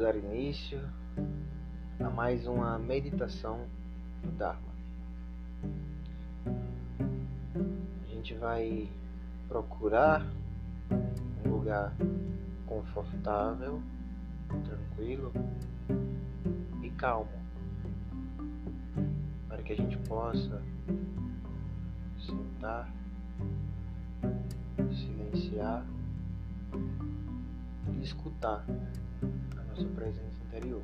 dar início a mais uma meditação do Dharma. A gente vai procurar um lugar confortável, tranquilo e calmo, para que a gente possa sentar, silenciar e escutar a nossa presença interior.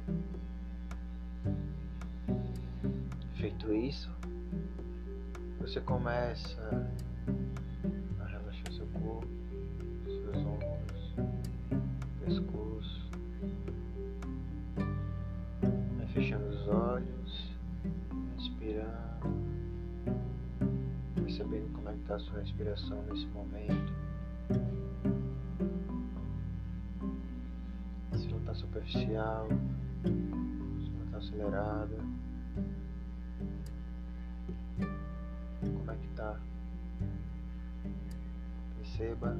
Feito isso, você começa a relaxar seu corpo, seus ombros, pescoço, fechando os olhos, respirando, percebendo como é que está a sua respiração nesse momento. Superficial, não está acelerada. Como é que tá? Perceba,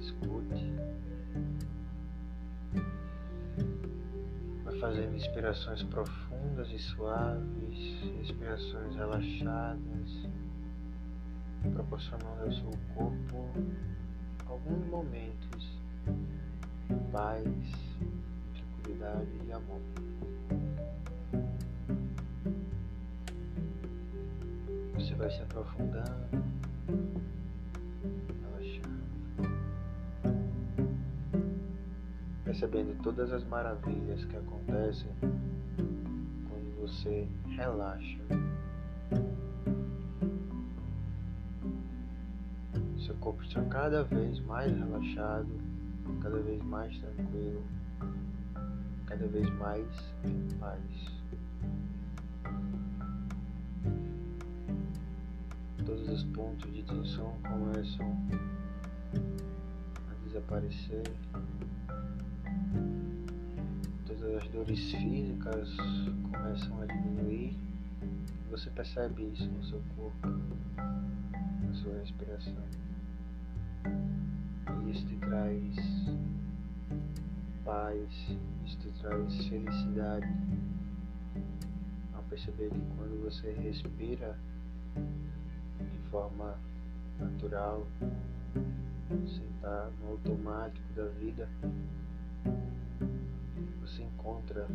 escute. Vai fazendo inspirações profundas e suaves, respirações relaxadas, proporcionando ao seu corpo alguns momentos paz, tranquilidade e amor. Você vai se aprofundando, relaxando, percebendo todas as maravilhas que acontecem quando você relaxa. Seu corpo está cada vez mais relaxado, cada vez mais tranquilo, cada vez mais em paz. todos os pontos de tensão começam a desaparecer, todas as dores físicas começam a diminuir. Você percebe isso no seu corpo, na sua respiração. Traz paz, isso te traz felicidade ao perceber que quando você respira de forma natural, sem estar no automático da vida, você encontra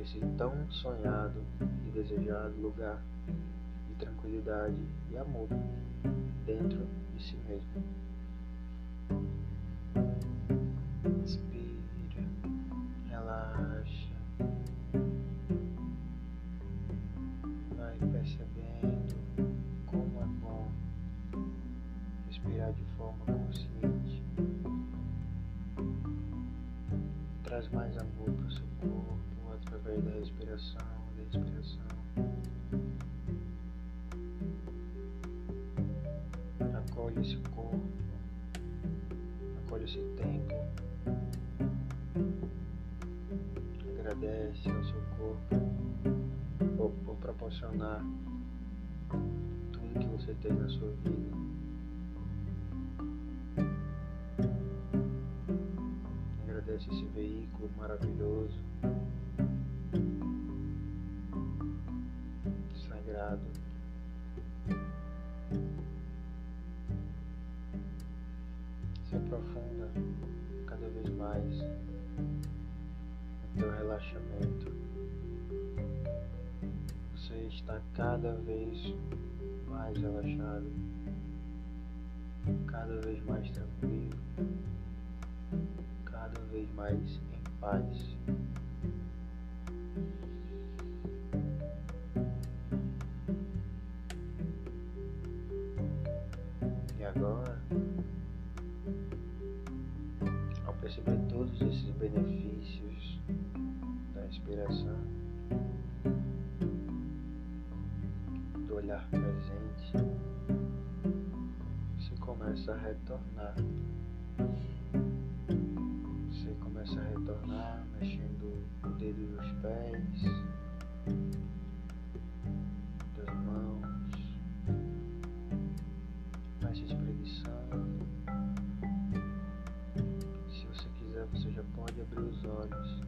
esse tão sonhado e desejado lugar de tranquilidade e amor dentro de si mesmo. Através da respiração, da inspiração. Acolhe esse corpo, acolhe esse tempo. Agradece ao seu corpo por, por proporcionar tudo que você tem na sua vida. Agradece esse veículo maravilhoso, mais no teu relaxamento. Você está cada vez mais relaxado, cada vez mais tranquilo, cada vez mais em paz. E agora, perceber todos esses benefícios da inspiração, do olhar presente, você começa a retornar. Você começa a retornar mexendo o dedo dos pés, pode abrir os olhos.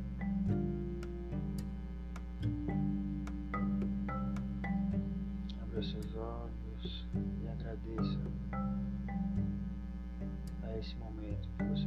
Abra seus olhos e agradeça a esse momento que você